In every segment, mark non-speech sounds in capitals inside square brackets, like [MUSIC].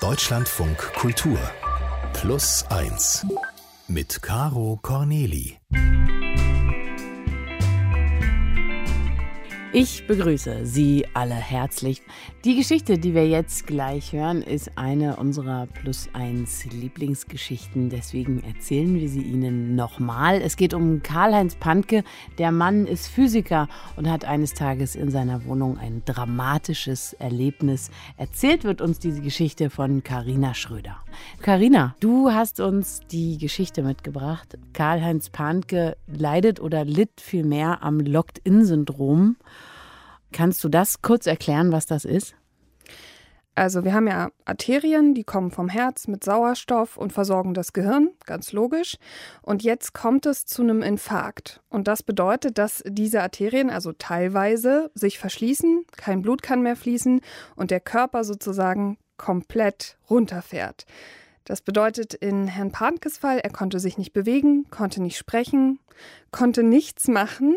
Deutschlandfunk Kultur Plus 1 mit Caro Corneli. Ich begrüße Sie alle herzlich. Die Geschichte, die wir jetzt gleich hören, ist eine unserer Plus 1 Lieblingsgeschichten. Deswegen erzählen wir sie Ihnen nochmal. Es geht um Karl-Heinz Pantke. Der Mann ist Physiker und hat eines Tages in seiner Wohnung ein dramatisches Erlebnis. Erzählt wird uns diese Geschichte von Karina Schröder. Karina, du hast uns die Geschichte mitgebracht. Karl-Heinz Pantke leidet oder litt vielmehr am Locked-In-Syndrom. Kannst du das kurz erklären, was das ist? Also wir haben ja Arterien, die kommen vom Herz mit Sauerstoff und versorgen das Gehirn, ganz logisch. Und jetzt kommt es zu einem Infarkt. Und das bedeutet, dass diese Arterien also teilweise sich verschließen, kein Blut kann mehr fließen und der Körper sozusagen komplett runterfährt. Das bedeutet in Herrn Pankes Fall, er konnte sich nicht bewegen, konnte nicht sprechen, konnte nichts machen.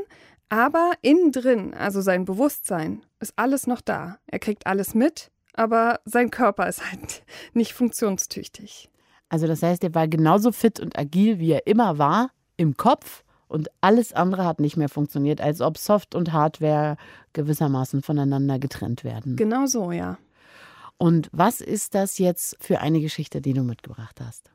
Aber innen drin, also sein Bewusstsein, ist alles noch da. Er kriegt alles mit, aber sein Körper ist halt [LAUGHS] nicht funktionstüchtig. Also das heißt, er war genauso fit und agil, wie er immer war, im Kopf und alles andere hat nicht mehr funktioniert, als ob Soft und Hardware gewissermaßen voneinander getrennt werden. Genau so, ja. Und was ist das jetzt für eine Geschichte, die du mitgebracht hast?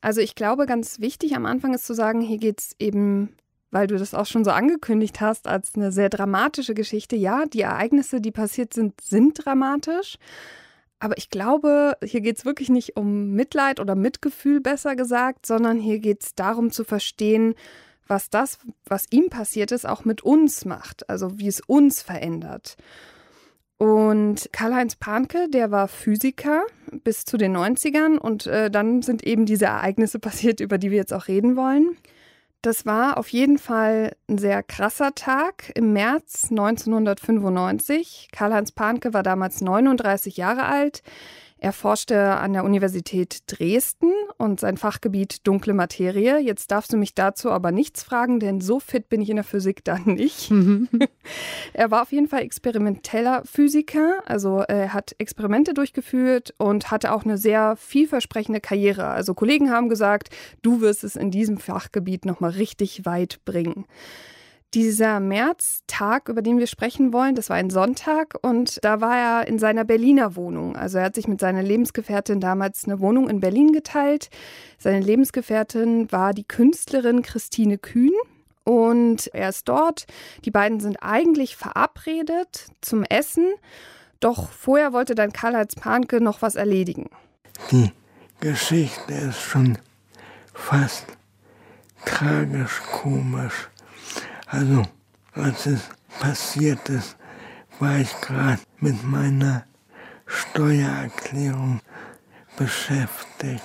Also ich glaube, ganz wichtig am Anfang ist zu sagen, hier geht es eben weil du das auch schon so angekündigt hast, als eine sehr dramatische Geschichte. Ja, die Ereignisse, die passiert sind, sind dramatisch. Aber ich glaube, hier geht es wirklich nicht um Mitleid oder Mitgefühl, besser gesagt, sondern hier geht es darum zu verstehen, was das, was ihm passiert ist, auch mit uns macht, also wie es uns verändert. Und Karl-Heinz Pahnke, der war Physiker bis zu den 90ern und äh, dann sind eben diese Ereignisse [LAUGHS] passiert, über die wir jetzt auch reden wollen. Das war auf jeden Fall ein sehr krasser Tag im März 1995. Karl-Heinz Pahnke war damals 39 Jahre alt. Er forschte an der Universität Dresden und sein Fachgebiet dunkle Materie. Jetzt darfst du mich dazu aber nichts fragen, denn so fit bin ich in der Physik [LAUGHS] dann nicht. [LAUGHS] er war auf jeden Fall experimenteller Physiker, also er hat Experimente durchgeführt und hatte auch eine sehr vielversprechende Karriere. Also Kollegen haben gesagt, du wirst es in diesem Fachgebiet nochmal richtig weit bringen. Dieser Märztag, über den wir sprechen wollen, das war ein Sonntag und da war er in seiner Berliner Wohnung. Also er hat sich mit seiner Lebensgefährtin damals eine Wohnung in Berlin geteilt. Seine Lebensgefährtin war die Künstlerin Christine Kühn. Und er ist dort. Die beiden sind eigentlich verabredet zum Essen. Doch vorher wollte dann Karl-Heinz Pahnke noch was erledigen. Die Geschichte ist schon fast tragisch komisch. Also, als es passiert ist, war ich gerade mit meiner Steuererklärung beschäftigt.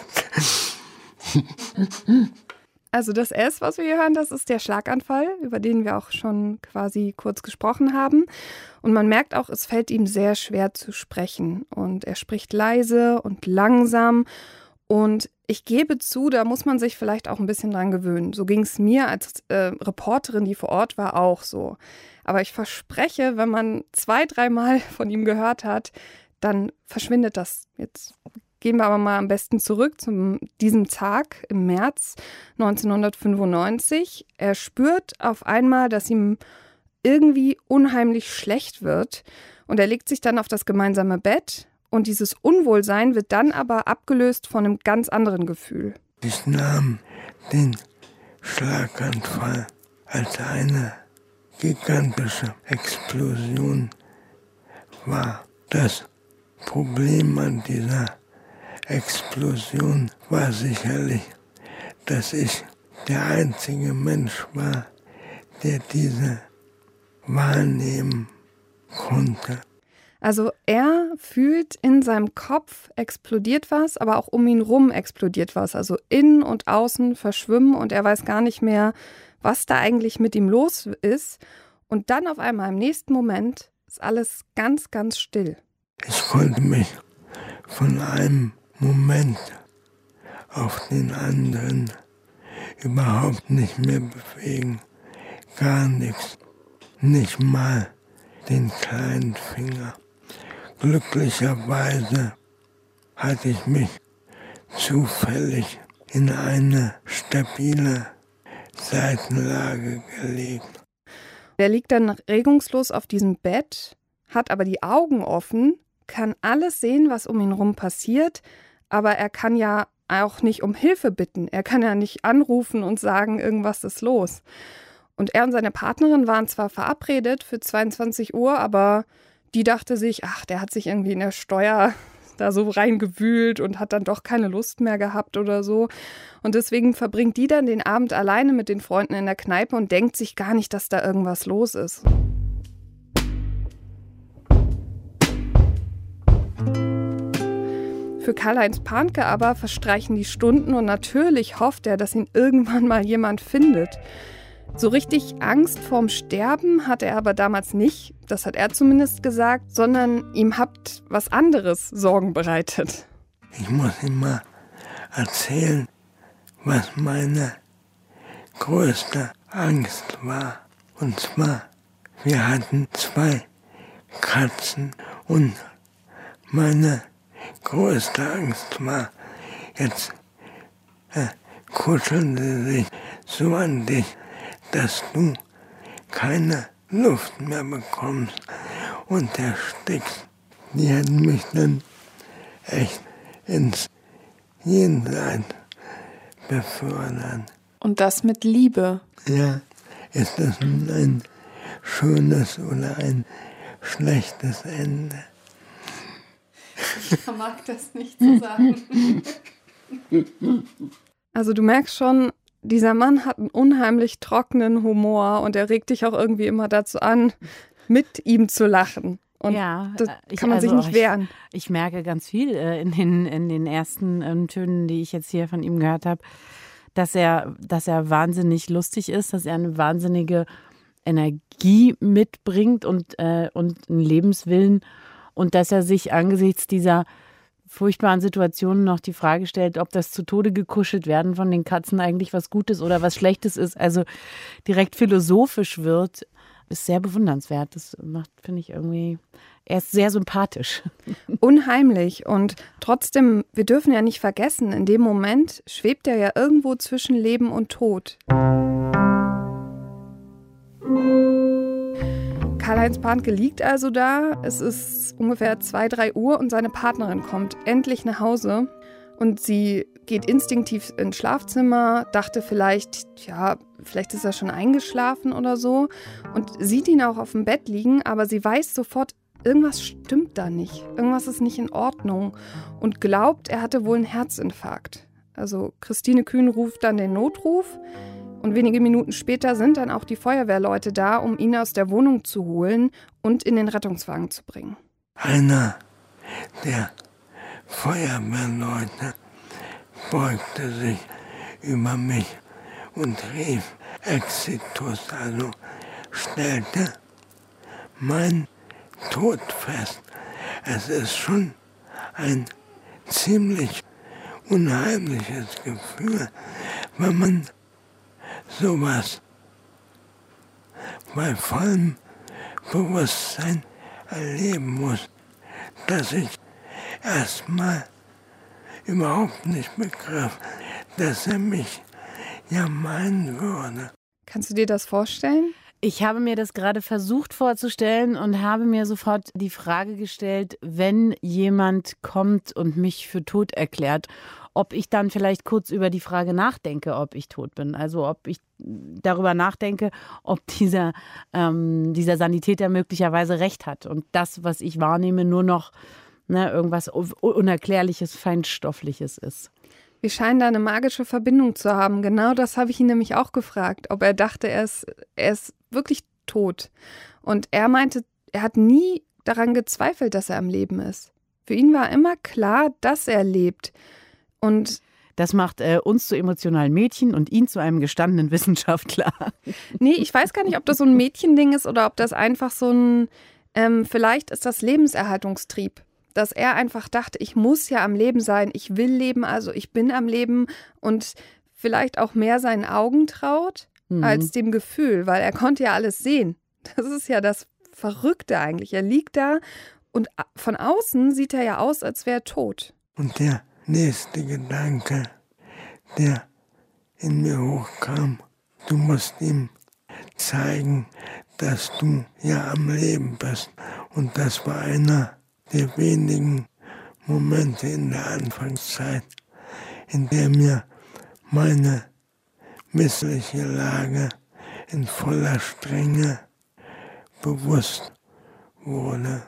Also das S, was wir hier hören, das ist der Schlaganfall, über den wir auch schon quasi kurz gesprochen haben. Und man merkt auch, es fällt ihm sehr schwer zu sprechen. Und er spricht leise und langsam. Und ich gebe zu, da muss man sich vielleicht auch ein bisschen dran gewöhnen. So ging es mir als äh, Reporterin, die vor Ort war, auch so. Aber ich verspreche, wenn man zwei, dreimal [LAUGHS] von ihm gehört hat, dann verschwindet das. Jetzt gehen wir aber mal am besten zurück zu diesem Tag im März 1995. Er spürt auf einmal, dass ihm irgendwie unheimlich schlecht wird und er legt sich dann auf das gemeinsame Bett und dieses Unwohlsein wird dann aber abgelöst von einem ganz anderen Gefühl. Ich nahm den Schlaganfall als eine gigantische Explosion wahr. Das Problem an dieser Explosion war sicherlich, dass ich der einzige Mensch war, der diese wahrnehmen konnte. Also er fühlt in seinem Kopf explodiert was, aber auch um ihn rum explodiert was. Also innen und außen verschwimmen und er weiß gar nicht mehr, was da eigentlich mit ihm los ist. Und dann auf einmal im nächsten Moment ist alles ganz, ganz still. Ich konnte mich von einem Moment auf den anderen überhaupt nicht mehr bewegen. Gar nichts. Nicht mal den kleinen Finger. Glücklicherweise hatte ich mich zufällig in eine stabile Seitenlage gelegt. Der liegt dann regungslos auf diesem Bett, hat aber die Augen offen, kann alles sehen, was um ihn herum passiert, aber er kann ja auch nicht um Hilfe bitten. Er kann ja nicht anrufen und sagen, irgendwas ist los. Und er und seine Partnerin waren zwar verabredet für 22 Uhr, aber die dachte sich, ach, der hat sich irgendwie in der Steuer [LAUGHS] da so reingewühlt und hat dann doch keine Lust mehr gehabt oder so. Und deswegen verbringt die dann den Abend alleine mit den Freunden in der Kneipe und denkt sich gar nicht, dass da irgendwas los ist. Für Karl-Heinz Panke aber verstreichen die Stunden und natürlich hofft er, dass ihn irgendwann mal jemand findet. So richtig Angst vorm Sterben hat er aber damals nicht, das hat er zumindest gesagt, sondern ihm hat was anderes Sorgen bereitet. Ich muss ihm mal erzählen, was meine größte Angst war. Und zwar, wir hatten zwei Katzen und meine größte Angst war, jetzt äh, kuscheln sie sich so an dich, dass du keine Luft mehr bekommst und erstickst. Die hätten mich dann echt ins Jenseits befördert. Und das mit Liebe? Ja, ist das ein schönes oder ein schlechtes Ende? Ich mag das nicht zu sagen. [LAUGHS] Also du merkst schon, dieser Mann hat einen unheimlich trockenen Humor und er regt dich auch irgendwie immer dazu an, mit ihm zu lachen. Und ja, das ich, kann man also sich nicht wehren. Ich, ich, merke ganz viel äh, in, den, in den ersten ähm, Tönen, die ich jetzt hier von ihm gehört habe, dass er, dass er wahnsinnig lustig ist, dass er eine wahnsinnige Energie mitbringt und, äh, und einen Lebenswillen und dass er sich angesichts dieser furchtbaren Situationen noch die Frage stellt, ob das zu Tode gekuschelt werden von den Katzen eigentlich was Gutes oder was Schlechtes ist, also direkt philosophisch wird, ist sehr bewundernswert. Das macht, finde ich, irgendwie, er ist sehr sympathisch. [LAUGHS] Unheimlich. Und trotzdem, wir dürfen ja nicht vergessen, in dem Moment schwebt er ja irgendwo zwischen Leben und Tod. Karl-Heinz Pahnke liegt also da. Es ist ungefähr 2, 3 Uhr und seine Partnerin kommt endlich nach Hause. Und sie geht instinktiv ins Schlafzimmer, dachte vielleicht, ja, vielleicht ist er schon eingeschlafen oder so. Und sieht ihn auch auf dem Bett liegen, aber sie weiß sofort, irgendwas stimmt da nicht. Irgendwas ist nicht in Ordnung. Und glaubt, er hatte wohl einen Herzinfarkt. Also Christine Kühn ruft dann den Notruf. Und wenige Minuten später sind dann auch die Feuerwehrleute da, um ihn aus der Wohnung zu holen und in den Rettungswagen zu bringen. Einer der Feuerwehrleute beugte sich über mich und rief Exitus, also stellte mein Tod fest. Es ist schon ein ziemlich unheimliches Gefühl, wenn man sowas bei vollem Bewusstsein erleben muss, dass ich erstmal überhaupt nicht begriff, dass er mich ja meinen würde. Kannst du dir das vorstellen? Ich habe mir das gerade versucht vorzustellen und habe mir sofort die Frage gestellt, wenn jemand kommt und mich für tot erklärt ob ich dann vielleicht kurz über die Frage nachdenke, ob ich tot bin. Also ob ich darüber nachdenke, ob dieser, ähm, dieser Sanitäter möglicherweise recht hat und das, was ich wahrnehme, nur noch ne, irgendwas Unerklärliches, Feinstoffliches ist. Wir scheinen da eine magische Verbindung zu haben. Genau das habe ich ihn nämlich auch gefragt, ob er dachte, er ist, er ist wirklich tot. Und er meinte, er hat nie daran gezweifelt, dass er am Leben ist. Für ihn war immer klar, dass er lebt. Und das macht äh, uns zu emotionalen Mädchen und ihn zu einem gestandenen [LAUGHS] Wissenschaftler. Nee, ich weiß gar nicht, ob das so ein Mädchending ist oder ob das einfach so ein, ähm, vielleicht ist das Lebenserhaltungstrieb. Dass er einfach dachte, ich muss ja am Leben sein, ich will leben, also ich bin am Leben und vielleicht auch mehr seinen Augen traut mhm. als dem Gefühl, weil er konnte ja alles sehen. Das ist ja das Verrückte eigentlich. Er liegt da und von außen sieht er ja aus, als wäre er tot. Und der nächste Gedanke, der in mir hochkam, du musst ihm zeigen, dass du ja am Leben bist. Und das war einer der wenigen Momente in der Anfangszeit, in der mir meine missliche Lage in voller Strenge bewusst wurde.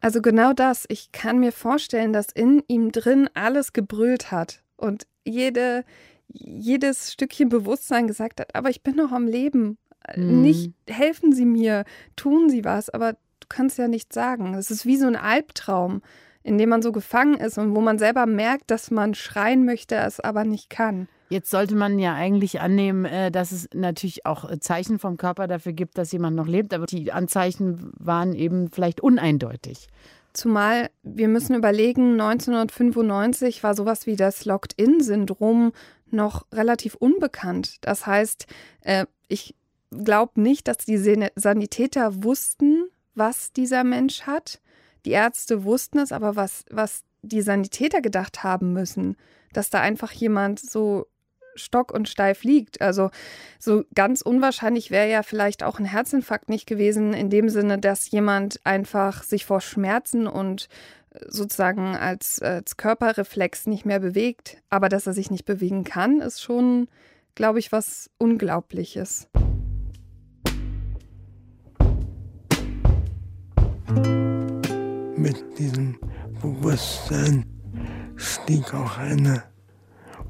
Also genau das. Ich kann mir vorstellen, dass in ihm drin alles gebrüllt hat und jede, jedes Stückchen Bewusstsein gesagt hat, aber ich bin noch am Leben. Mhm. Nicht helfen Sie mir, tun Sie was, aber du kannst ja nichts sagen. Es ist wie so ein Albtraum, in dem man so gefangen ist und wo man selber merkt, dass man schreien möchte, es aber nicht kann. Jetzt sollte man ja eigentlich annehmen, äh, dass es natürlich auch äh, Zeichen vom Körper dafür gibt, dass jemand noch lebt, aber die Anzeichen waren eben vielleicht uneindeutig. Zumal wir müssen überlegen, 1995 war sowas wie das Locked-In-Syndrom noch relativ unbekannt. Das heißt, äh, ich glaube nicht, dass die Sanitäter wussten, was dieser Mensch hat. Die Ärzte wussten es, aber was, was die Sanitäter gedacht haben müssen, dass da einfach jemand so stock und steif liegt. Also so ganz unwahrscheinlich wäre ja vielleicht auch ein Herzinfarkt nicht gewesen, in dem Sinne, dass jemand einfach sich vor Schmerzen und äh, sozusagen als, als Körperreflex nicht mehr bewegt. Aber dass er sich nicht bewegen kann, ist schon, glaube ich, was Unglaubliches. Mit diesem Bewusstsein stieg auch eine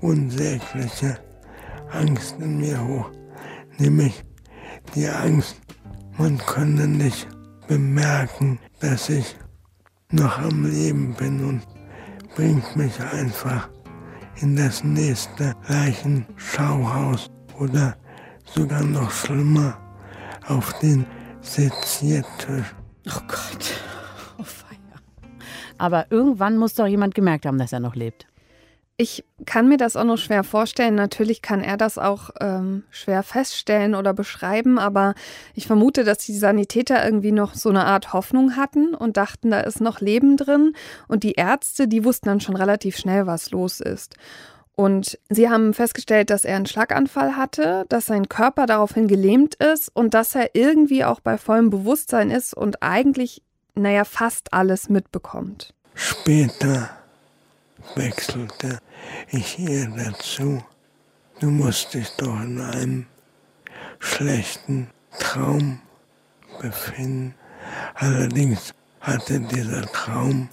unsägliche Angst in mir hoch, nämlich die Angst, man könne nicht bemerken, dass ich noch am Leben bin und bringt mich einfach in das nächste Leichenschauhaus oder sogar noch schlimmer auf den Seziertisch. Oh Gott, [LAUGHS] oh Feier. Aber irgendwann muss doch jemand gemerkt haben, dass er noch lebt. Ich kann mir das auch noch schwer vorstellen. Natürlich kann er das auch ähm, schwer feststellen oder beschreiben, aber ich vermute, dass die Sanitäter irgendwie noch so eine Art Hoffnung hatten und dachten, da ist noch Leben drin. Und die Ärzte, die wussten dann schon relativ schnell, was los ist. Und sie haben festgestellt, dass er einen Schlaganfall hatte, dass sein Körper daraufhin gelähmt ist und dass er irgendwie auch bei vollem Bewusstsein ist und eigentlich, naja, fast alles mitbekommt. Später wechselte ich ihr dazu. Du musst dich doch in einem schlechten Traum befinden. Allerdings hatte dieser Traum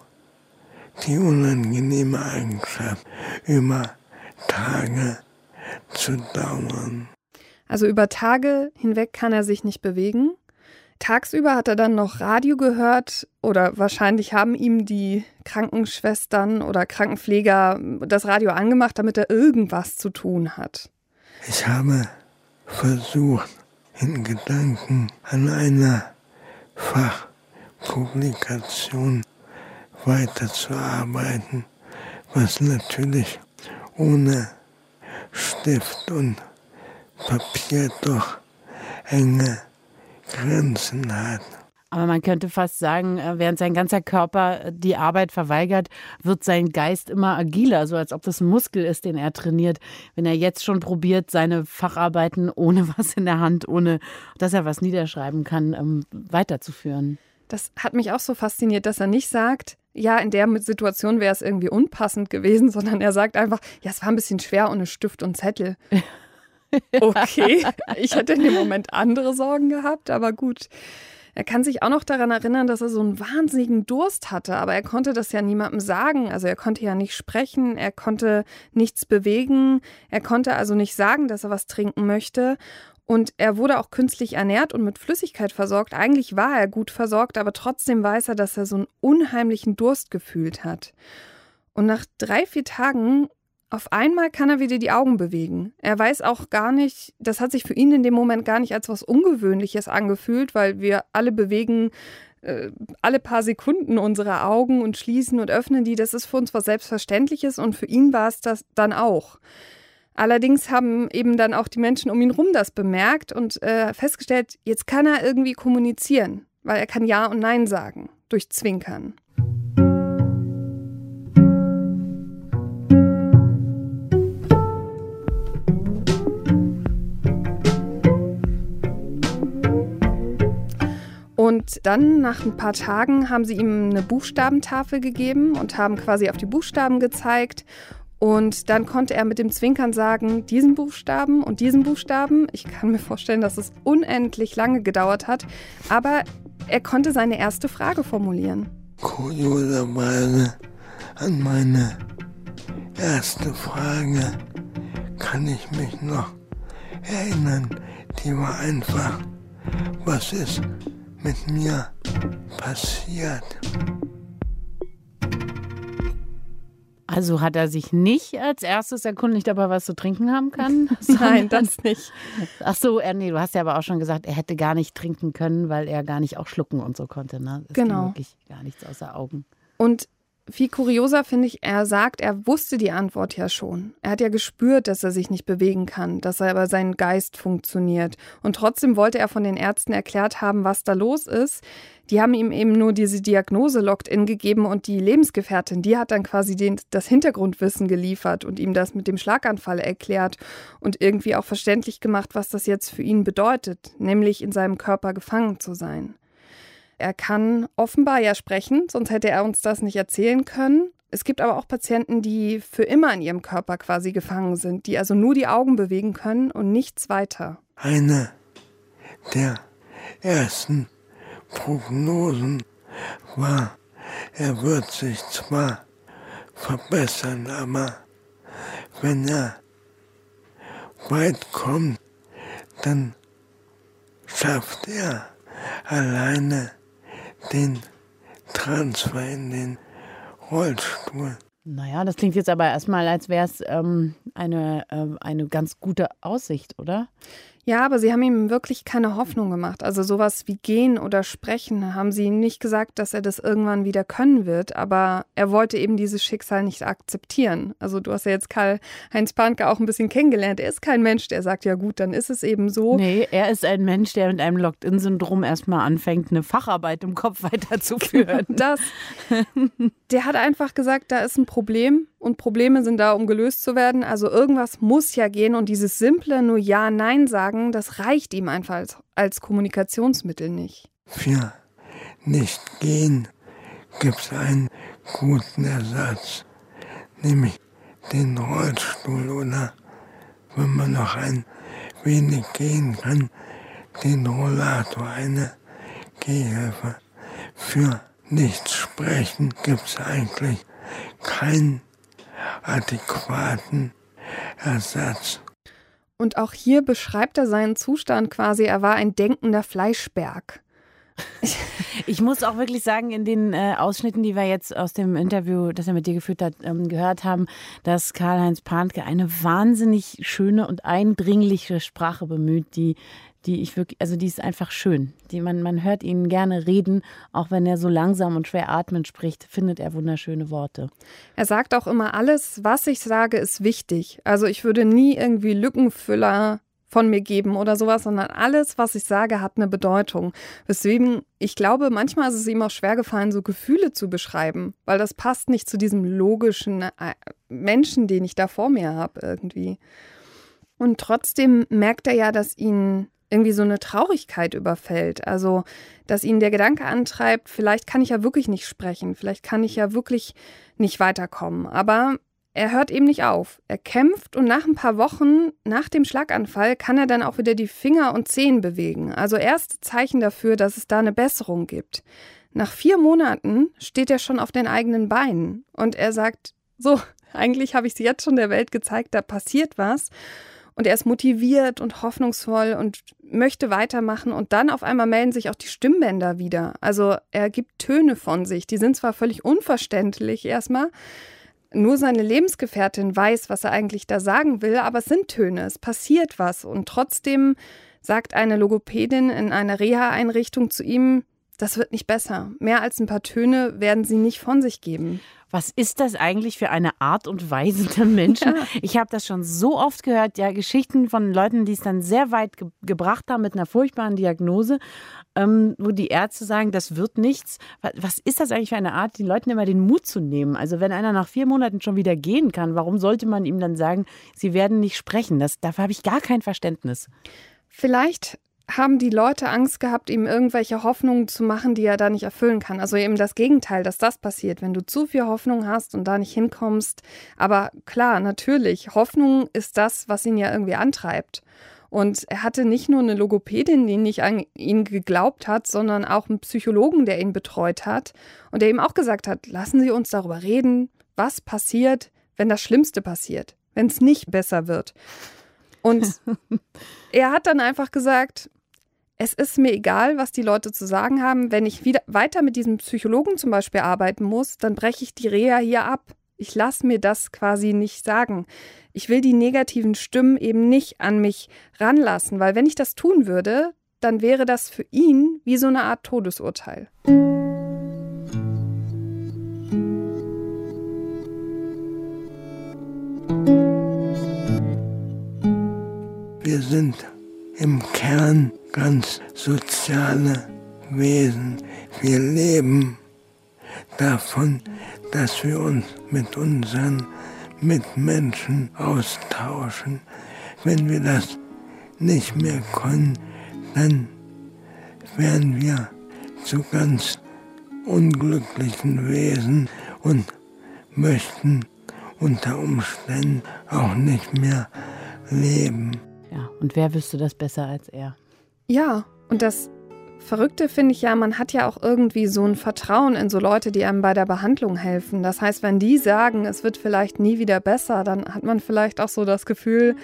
die unangenehme Eigenschaft, über Tage zu dauern. Also über Tage hinweg kann er sich nicht bewegen. Tagsüber hat er dann noch Radio gehört oder wahrscheinlich haben ihm die Krankenschwestern oder Krankenpfleger das Radio angemacht, damit er irgendwas zu tun hat. Ich habe versucht, in Gedanken an einer Fachpublikation weiterzuarbeiten, was natürlich ohne Stift und Papier doch enge Grenzen hat. Aber man könnte fast sagen, äh, während sein ganzer Körper äh, die Arbeit verweigert, wird sein Geist immer agiler, so als ob das ein Muskel ist, den er trainiert. Wenn er jetzt schon probiert, seine Facharbeiten ohne [LAUGHS] was in der Hand, ohne dass er was niederschreiben kann, ähm, weiterzuführen. Das hat mich auch so fasziniert, dass er nicht sagt, ja, in der Situation wäre es irgendwie unpassend gewesen, [LAUGHS] sondern er sagt einfach, ja, es war ein bisschen schwer ohne Stift und Zettel. [LAUGHS] [LAUGHS] Okay, ich hätte in dem Moment andere Sorgen gehabt, aber gut. Er kann sich auch noch daran erinnern, dass er so einen wahnsinnigen Durst hatte, aber er konnte das ja niemandem sagen. Also er konnte ja nicht sprechen, er konnte nichts bewegen, er konnte also nicht sagen, dass er was trinken möchte. Und er wurde auch künstlich ernährt und mit Flüssigkeit versorgt. Eigentlich war er gut versorgt, aber trotzdem weiß er, dass er so einen unheimlichen Durst gefühlt hat. Und nach drei, vier Tagen auf einmal kann er wieder die Augen bewegen. Er weiß auch gar nicht, das hat sich für ihn in dem Moment gar nicht als was Ungewöhnliches angefühlt, weil wir alle bewegen äh, alle paar Sekunden unsere Augen und schließen und öffnen die. Das ist für uns was Selbstverständliches und für ihn war es das dann auch. Allerdings haben eben dann auch die Menschen um ihn rum das bemerkt und äh, festgestellt, jetzt kann er irgendwie kommunizieren, weil er kann Ja und Nein sagen durch Zwinkern. Und dann, nach ein paar Tagen, haben sie ihm eine Buchstabentafel gegeben und haben quasi auf die Buchstaben gezeigt. Und dann konnte er mit dem Zwinkern sagen, diesen Buchstaben und diesen Buchstaben. Ich kann mir vorstellen, dass es unendlich lange gedauert hat. Aber er konnte seine erste Frage formulieren. Kurioserweise an meine erste Frage kann ich mich noch erinnern. Die war einfach, was ist mit mir passiert? Also hat er sich nicht als erstes erkundigt, ob er was zu trinken haben kann? [LAUGHS] Nein, das nicht. Ach so, er, nee, du hast ja aber auch schon gesagt, er hätte gar nicht trinken können, weil er gar nicht auch schlucken und so konnte. Ne? Es genau. wirklich gar nichts außer Augen. Und viel kurioser finde ich, er sagt, er wusste die Antwort ja schon. Er hat ja gespürt, dass er sich nicht bewegen kann, dass er aber sein Geist funktioniert. Und trotzdem wollte er von den Ärzten erklärt haben, was da los ist. Die haben ihm eben nur diese Diagnose Locked-In gegeben und die Lebensgefährtin, die hat dann quasi den, das Hintergrundwissen geliefert und ihm das mit dem Schlaganfall erklärt und irgendwie auch verständlich gemacht, was das jetzt für ihn bedeutet, nämlich in seinem Körper gefangen zu sein. Er kann offenbar ja sprechen, sonst hätte er uns das nicht erzählen können. Es gibt aber auch Patienten, die für immer in ihrem Körper quasi gefangen sind, die also nur die Augen bewegen können und nichts weiter. Eine der ersten Prognosen war, er wird sich zwar verbessern, aber wenn er weit kommt, dann schafft er alleine den Transfer in den Rollstuhl. Naja, das klingt jetzt aber erstmal, als wäre es ähm, eine, äh, eine ganz gute Aussicht, oder? Ja, aber sie haben ihm wirklich keine Hoffnung gemacht. Also sowas wie gehen oder sprechen haben sie ihm nicht gesagt, dass er das irgendwann wieder können wird, aber er wollte eben dieses Schicksal nicht akzeptieren. Also du hast ja jetzt Karl-Heinz Panke auch ein bisschen kennengelernt. Er ist kein Mensch, der sagt, ja gut, dann ist es eben so. Nee, er ist ein Mensch, der mit einem Locked-In-Syndrom erstmal anfängt, eine Facharbeit im Kopf [LAUGHS] weiterzuführen. das. Der hat einfach gesagt, da ist ein Problem und Probleme sind da, um gelöst zu werden. Also irgendwas muss ja gehen und dieses simple nur Ja, Nein sagen, das reicht ihm einfach als, als Kommunikationsmittel nicht. Für nicht gehen gibt es einen guten Ersatz, nämlich den Rollstuhl oder wenn man noch ein wenig gehen kann, den Rollator, eine Gehhilfe. Für nichts sprechen gibt es eigentlich keinen adäquaten Ersatz. Und auch hier beschreibt er seinen Zustand quasi, er war ein denkender Fleischberg. Ich muss auch wirklich sagen, in den äh, Ausschnitten, die wir jetzt aus dem Interview, das er mit dir geführt hat, ähm, gehört haben, dass Karl-Heinz Pahnke eine wahnsinnig schöne und eindringliche Sprache bemüht, die die ich wirklich, also die ist einfach schön. Die man, man hört ihn gerne reden, auch wenn er so langsam und schwer atmend spricht, findet er wunderschöne Worte. Er sagt auch immer, alles, was ich sage, ist wichtig. Also ich würde nie irgendwie Lückenfüller von mir geben oder sowas, sondern alles, was ich sage, hat eine Bedeutung. Weswegen ich glaube, manchmal ist es ihm auch schwer gefallen, so Gefühle zu beschreiben, weil das passt nicht zu diesem logischen äh, Menschen, den ich da vor mir habe irgendwie. Und trotzdem merkt er ja, dass ihn irgendwie so eine Traurigkeit überfällt. Also, dass ihn der Gedanke antreibt, vielleicht kann ich ja wirklich nicht sprechen, vielleicht kann ich ja wirklich nicht weiterkommen. Aber er hört eben nicht auf. Er kämpft und nach ein paar Wochen nach dem Schlaganfall kann er dann auch wieder die Finger und Zehen bewegen. Also erste Zeichen dafür, dass es da eine Besserung gibt. Nach vier Monaten steht er schon auf den eigenen Beinen und er sagt, so, [LAUGHS] eigentlich habe ich es jetzt schon der Welt gezeigt, da passiert was. Und er ist motiviert und hoffnungsvoll und möchte weitermachen. Und dann auf einmal melden sich auch die Stimmbänder wieder. Also er gibt Töne von sich. Die sind zwar völlig unverständlich erstmal. Nur seine Lebensgefährtin weiß, was er eigentlich da sagen will, aber es sind Töne, es passiert was. Und trotzdem sagt eine Logopädin in einer Reha-Einrichtung zu ihm, das wird nicht besser. Mehr als ein paar Töne werden sie nicht von sich geben. Was ist das eigentlich für eine Art und Weise der Menschen? [LAUGHS] Ja. Ich habe das schon so oft gehört, ja, Geschichten von Leuten, die es dann sehr weit ge gebracht haben mit einer furchtbaren Diagnose, ähm, wo die Ärzte sagen, das wird nichts. Was ist das eigentlich für eine Art, den Leuten immer den Mut zu nehmen? Also wenn einer nach vier Monaten schon wieder gehen kann, warum sollte man ihm dann sagen, sie werden nicht sprechen? Das, dafür habe ich gar kein Verständnis. Vielleicht haben die Leute Angst gehabt, ihm irgendwelche Hoffnungen zu machen, die er da nicht erfüllen kann. Also eben das Gegenteil, dass das passiert, wenn du zu viel Hoffnung hast und da nicht hinkommst. Aber klar, natürlich, Hoffnung ist das, was ihn ja irgendwie antreibt. Und er hatte nicht nur eine Logopädin, die nicht an ihn geglaubt hat, sondern auch einen Psychologen, der ihn betreut hat und der ihm auch gesagt hat, lassen Sie uns darüber reden, was passiert, wenn das Schlimmste passiert, wenn es nicht besser wird. Und [LAUGHS] er hat dann einfach gesagt, es ist mir egal, was die Leute zu sagen haben. Wenn ich wieder weiter mit diesem Psychologen zum Beispiel arbeiten muss, dann breche ich die Reha hier ab. Ich lasse mir das quasi nicht sagen. Ich will die negativen Stimmen eben nicht an mich ranlassen, weil wenn ich das tun würde, dann wäre das für ihn wie so eine Art Todesurteil. Wir sind im Kern ganz soziale Wesen. Wir leben davon, dass wir uns mit unseren Mitmenschen austauschen. Wenn wir das nicht mehr können, dann werden wir zu ganz unglücklichen Wesen und möchten unter Umständen auch nicht mehr leben. Und wer wüsste das besser als er? Ja, und das Verrückte finde ich ja, man hat ja auch irgendwie so ein Vertrauen in so Leute, die einem bei der Behandlung helfen. Das heißt, wenn die sagen, es wird vielleicht nie wieder besser, dann hat man vielleicht auch so das Gefühl,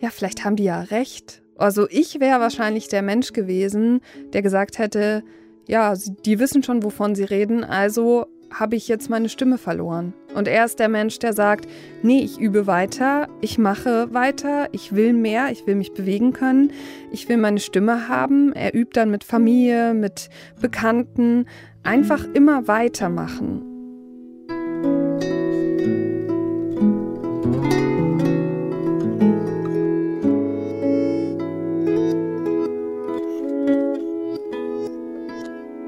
ja, vielleicht haben die ja recht. Also ich wäre wahrscheinlich der Mensch gewesen, der gesagt hätte, ja, die wissen schon, wovon sie reden, also habe ich jetzt meine Stimme verloren. Und er ist der Mensch, der sagt, nee, ich übe weiter, ich mache weiter, ich will mehr, ich will mich bewegen können, ich will meine Stimme haben. Er übt dann mit Familie, mit Bekannten, einfach immer weitermachen.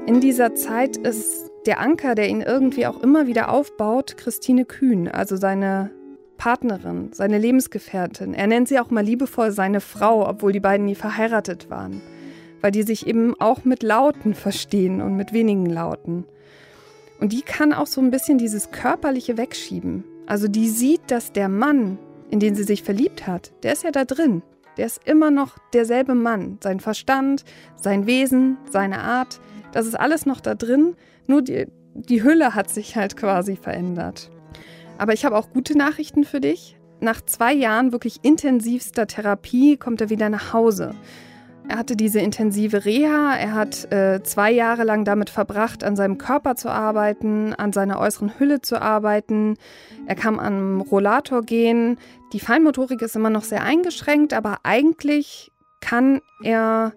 In dieser Zeit ist der Anker, der ihn irgendwie auch immer wieder aufbaut, Christine Kühn, also seine Partnerin, seine Lebensgefährtin. Er nennt sie auch mal liebevoll seine Frau, obwohl die beiden nie verheiratet waren, weil die sich eben auch mit Lauten verstehen und mit wenigen Lauten. Und die kann auch so ein bisschen dieses Körperliche wegschieben. Also die sieht, dass der Mann, in den sie sich verliebt hat, der ist ja da drin. Der ist immer noch derselbe Mann. Sein Verstand, sein Wesen, seine Art, das ist alles noch da drin. Nur die, die Hülle hat sich halt quasi verändert. Aber ich habe auch gute Nachrichten für dich. Nach zwei Jahren wirklich intensivster Therapie kommt er wieder nach Hause. Er hatte diese intensive Reha, er hat äh, zwei Jahre lang damit verbracht, an seinem Körper zu arbeiten, an seiner äußeren Hülle zu arbeiten. Er kann am Rollator gehen. Die Feinmotorik ist immer noch sehr eingeschränkt, aber eigentlich kann er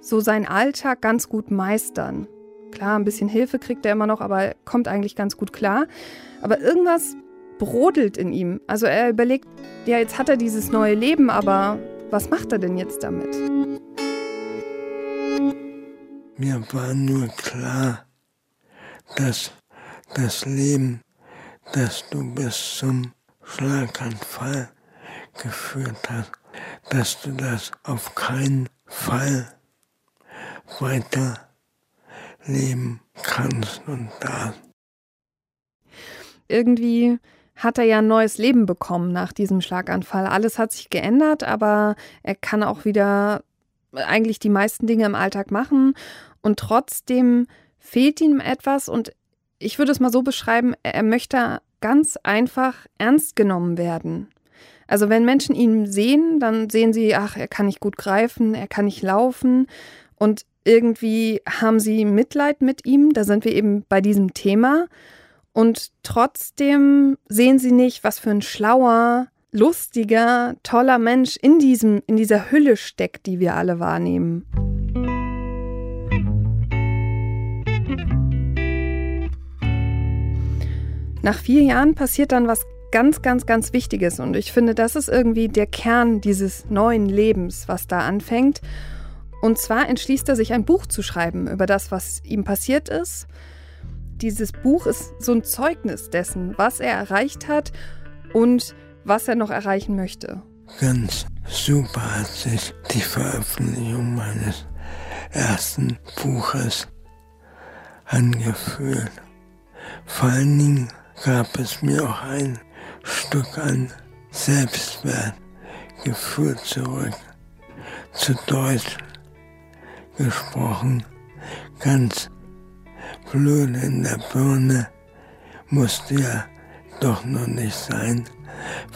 so seinen Alltag ganz gut meistern. Klar, ein bisschen Hilfe kriegt er immer noch, aber kommt eigentlich ganz gut klar. Aber irgendwas brodelt in ihm. Also er überlegt, ja, jetzt hat er dieses neue Leben, aber was macht er denn jetzt damit? Mir war nur klar, dass das Leben, das du bis zum Schlaganfall geführt hast, dass du das auf keinen Fall weiter leben kannst und darfst. Irgendwie hat er ja ein neues Leben bekommen nach diesem Schlaganfall. Alles hat sich geändert, aber er kann auch wieder eigentlich die meisten Dinge im Alltag machen und trotzdem fehlt ihm etwas und ich würde es mal so beschreiben, er möchte ganz einfach ernst genommen werden. Also wenn Menschen ihn sehen, dann sehen sie, ach, er kann nicht gut greifen, er kann nicht laufen und irgendwie haben sie Mitleid mit ihm, da sind wir eben bei diesem Thema. Und trotzdem sehen sie nicht, was für ein schlauer, lustiger, toller Mensch in, diesem, in dieser Hülle steckt, die wir alle wahrnehmen. Nach vier Jahren passiert dann was ganz, ganz, ganz Wichtiges. Und ich finde, das ist irgendwie der Kern dieses neuen Lebens, was da anfängt. Und zwar entschließt er sich ein Buch zu schreiben über das, was ihm passiert ist. Dieses Buch ist so ein Zeugnis dessen, was er erreicht hat und was er noch erreichen möchte. Ganz super hat sich die Veröffentlichung meines ersten Buches angefühlt. Vor allen Dingen gab es mir auch ein Stück an Selbstwertgefühl zurück. Zu Deutsch gesprochen, ganz blöd in der Birne, musste ja doch noch nicht sein,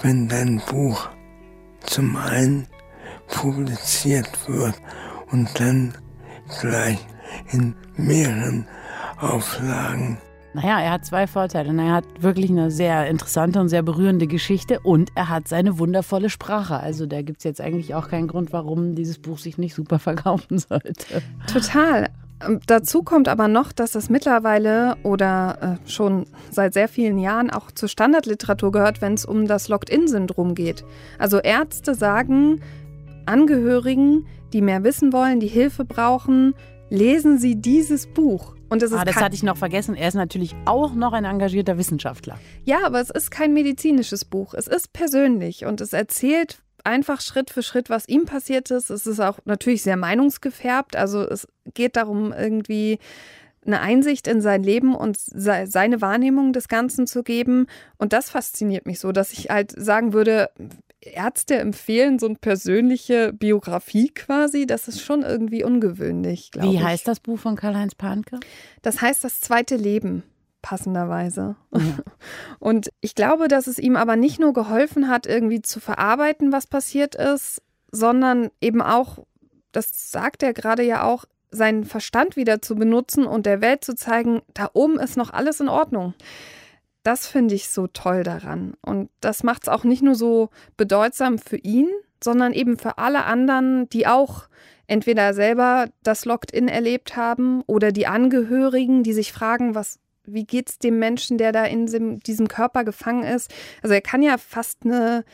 wenn dein Buch zum einen publiziert wird und dann gleich in mehreren Auflagen. Naja, er hat zwei Vorteile. Er hat wirklich eine sehr interessante und sehr berührende Geschichte und er hat seine wundervolle Sprache. Also da gibt es jetzt eigentlich auch keinen Grund, warum dieses Buch sich nicht super [LAUGHS] verkaufen sollte. Total. Ähm, dazu kommt aber noch, dass das mittlerweile oder äh, schon seit sehr vielen Jahren auch zur Standardliteratur gehört, wenn es um das Locked-In-Syndrom geht. Also Ärzte sagen Angehörigen, die mehr wissen wollen, die Hilfe brauchen, lesen Sie dieses Buch. Und es ist ah, das hatte ich noch vergessen. Er ist natürlich auch noch ein engagierter Wissenschaftler. Ja, aber es ist kein medizinisches Buch. Es ist persönlich und es erzählt einfach Schritt für Schritt, was ihm passiert ist. Es ist auch natürlich sehr meinungsgefärbt. Also es geht darum, irgendwie eine Einsicht in sein Leben und seine Wahrnehmung des Ganzen zu geben. Und das fasziniert mich so, dass ich halt sagen würde, Ärzte empfehlen so eine persönliche Biografie quasi. Das ist schon irgendwie ungewöhnlich, glaube ich. Wie heißt das Buch von Karl-Heinz Panke? Das heißt Das zweite Leben passenderweise. Ja. [LAUGHS] Und ich glaube, dass es ihm aber nicht nur geholfen hat, irgendwie zu verarbeiten, was passiert ist, sondern eben auch, das sagt er gerade ja auch, seinen Verstand wieder zu benutzen und der Welt zu zeigen, da oben ist noch alles in Ordnung. Das finde ich so toll daran. Und das macht es auch nicht nur so bedeutsam für ihn, sondern eben für alle anderen, die auch entweder selber das Locked-In erlebt haben oder die Angehörigen, die sich fragen, was, wie geht es dem Menschen, der da in diesem Körper gefangen ist? Also er kann ja fast eine,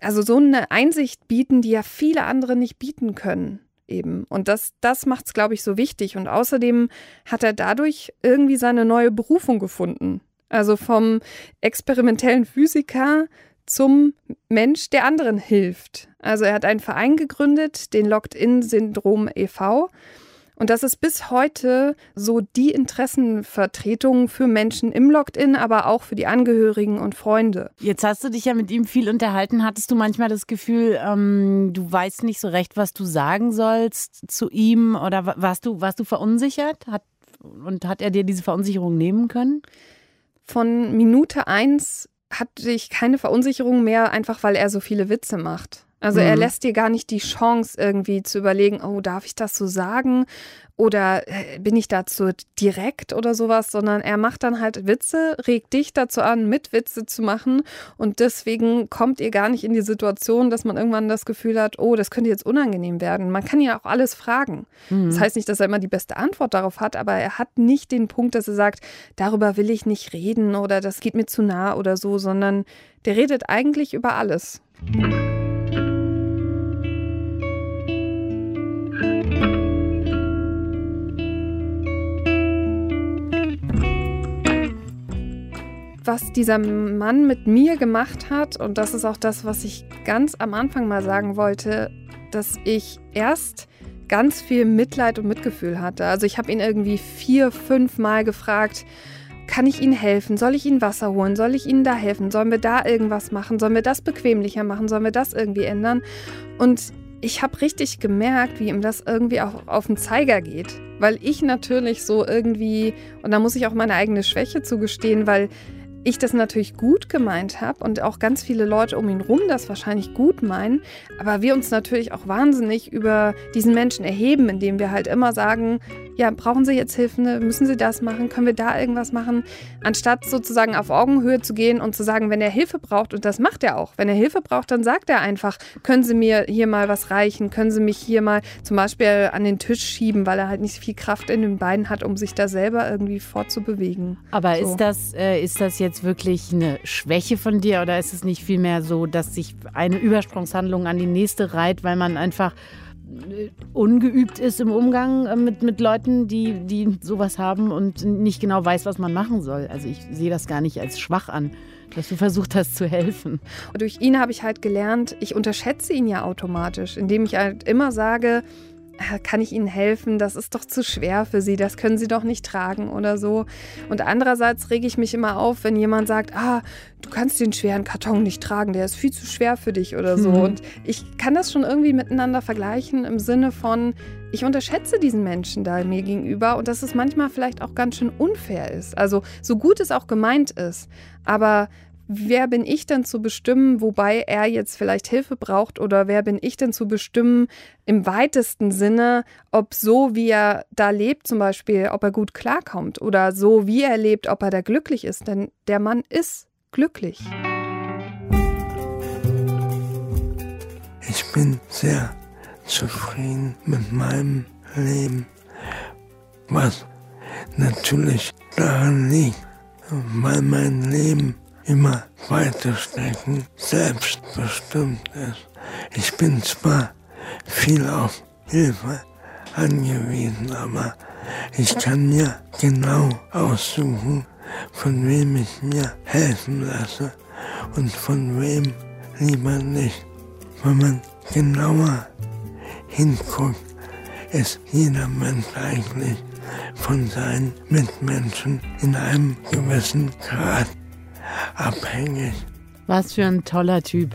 also so eine Einsicht bieten, die ja viele andere nicht bieten können. Eben. Und das, das macht es, glaube ich, so wichtig. Und außerdem hat er dadurch irgendwie seine neue Berufung gefunden. Also vom experimentellen Physiker zum Mensch, der anderen hilft. Also er hat einen Verein gegründet, den Locked-In-Syndrom e.V. Und das ist bis heute so die Interessenvertretung für Menschen im Locked-In, aber auch für die Angehörigen und Freunde. Jetzt hast du dich ja mit ihm viel unterhalten. Hattest du manchmal das Gefühl, ähm, du weißt nicht so recht, was du sagen sollst zu ihm? Oder warst du, warst du verunsichert? Hat, und hat er dir diese Verunsicherung nehmen können? Von Minute eins hatte ich keine Verunsicherung mehr, einfach weil er so viele Witze macht. Also mhm. er lässt dir gar nicht die Chance irgendwie zu überlegen, oh, darf ich das so sagen? Oder äh, bin ich dazu direkt oder sowas, sondern er macht dann halt Witze, regt dich dazu an, mit Witze zu machen. Und deswegen kommt ihr gar nicht in die Situation, dass man irgendwann das Gefühl hat, oh, das könnte jetzt unangenehm werden. Man kann ja auch alles fragen. Mhm. Das heißt nicht, dass er immer die beste Antwort darauf hat, aber er hat nicht den Punkt, dass er sagt, darüber will ich nicht reden oder das geht mir zu nah oder so, sondern der redet eigentlich über alles. Was dieser Mann mit mir gemacht hat, und das ist auch das, was ich ganz am Anfang mal sagen wollte, dass ich erst ganz viel Mitleid und Mitgefühl hatte. Also ich habe ihn irgendwie vier, fünf Mal gefragt, kann ich Ihnen helfen? Soll ich Ihnen Wasser holen? Soll ich Ihnen da helfen? Sollen wir da irgendwas machen? Sollen wir das bequemlicher machen? Sollen wir das irgendwie ändern? Und ich habe richtig gemerkt, wie ihm das irgendwie auch auf den Zeiger geht. Weil ich natürlich so irgendwie, und da muss ich auch meine eigene Schwäche zugestehen, weil ich das natürlich gut gemeint habe und auch ganz viele Leute um ihn rum das wahrscheinlich gut meinen, aber wir uns natürlich auch wahnsinnig über diesen Menschen erheben, indem wir halt immer sagen, ja, brauchen Sie jetzt Hilfe, ne? müssen Sie das machen, können wir da irgendwas machen, anstatt sozusagen auf Augenhöhe zu gehen und zu sagen, wenn er Hilfe braucht, und das macht er auch, wenn er Hilfe braucht, dann sagt er einfach, können Sie mir hier mal was reichen, können Sie mich hier mal zum Beispiel an den Tisch schieben, weil er halt nicht viel Kraft in den Beinen hat, um sich da selber irgendwie fortzubewegen. Aber so. ist, das, äh, ist das jetzt wirklich eine Schwäche von dir oder ist es nicht vielmehr so, dass sich eine Übersprungshandlung an die nächste reiht, weil man einfach äh, ungeübt ist im Umgang äh, mit, mit Leuten, die, die sowas haben und nicht genau weiß, was man machen soll. Also ich sehe das gar nicht als schwach an, dass du versucht hast zu helfen. Und durch ihn habe ich halt gelernt, ich unterschätze ihn ja automatisch, indem ich halt immer sage, kann ich Ihnen helfen? Das ist doch zu schwer für Sie, das können Sie doch nicht tragen oder so. Und andererseits rege ich mich immer auf, wenn jemand sagt, ah, du kannst den schweren Karton nicht tragen, der ist viel zu schwer für dich oder so. Mhm. Und ich kann das schon irgendwie miteinander vergleichen im Sinne von, ich unterschätze diesen Menschen da mir gegenüber und dass es manchmal vielleicht auch ganz schön unfair ist. Also so gut es auch gemeint ist, aber wer bin ich denn zu bestimmen, wobei er jetzt vielleicht Hilfe braucht oder wer bin ich denn zu bestimmen im weitesten Sinne, ob so wie er da lebt zum Beispiel, ob er gut klarkommt oder so wie er lebt, ob er da glücklich ist, denn der Mann ist glücklich. Ich bin sehr zufrieden mit meinem Leben, was natürlich daran liegt, weil mein Leben immer weiter Strecken selbstbestimmt ist. Ich bin zwar viel auf Hilfe angewiesen, aber ich kann mir genau aussuchen, von wem ich mir helfen lasse und von wem lieber nicht. Wenn man genauer hinguckt, ist jeder Mensch eigentlich von seinen Mitmenschen in einem gewissen Grad abhängig. Was für ein toller Typ.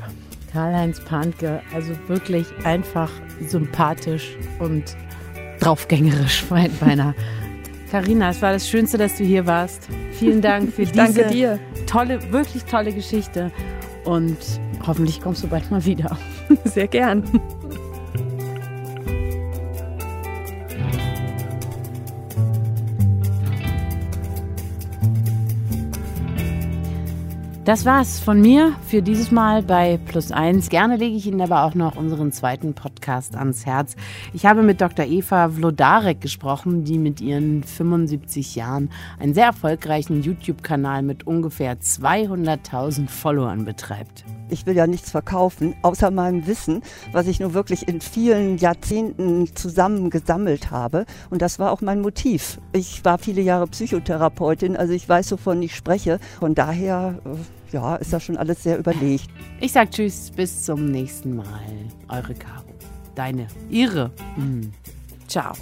Karl-Heinz Panke, also wirklich einfach sympathisch und draufgängerisch [LAUGHS] beinahe. Karina, es war das Schönste, dass du hier warst. Vielen Dank für [LAUGHS] diese dir. tolle, wirklich tolle Geschichte und hoffentlich kommst du bald mal wieder. Sehr gern. Das war's von mir für dieses Mal bei Plus Eins. Gerne lege ich Ihnen aber auch noch unseren zweiten Podcast ans Herz. Ich habe mit Dr. Eva Vlodarek gesprochen, die mit ihren 75 Jahren einen sehr erfolgreichen YouTube-Kanal mit ungefähr 200.000 Followern betreibt. Ich will ja nichts verkaufen, außer meinem Wissen, was ich nur wirklich in vielen Jahrzehnten zusammen gesammelt habe. Und das war auch mein Motiv. Ich war viele Jahre Psychotherapeutin, also ich weiß, wovon ich spreche. Von daher, äh, ja, ist das schon alles sehr überlegt. Ich sag Tschüss, bis zum nächsten Mal. Eure Caro. Deine, ihre. Mhm. Ciao.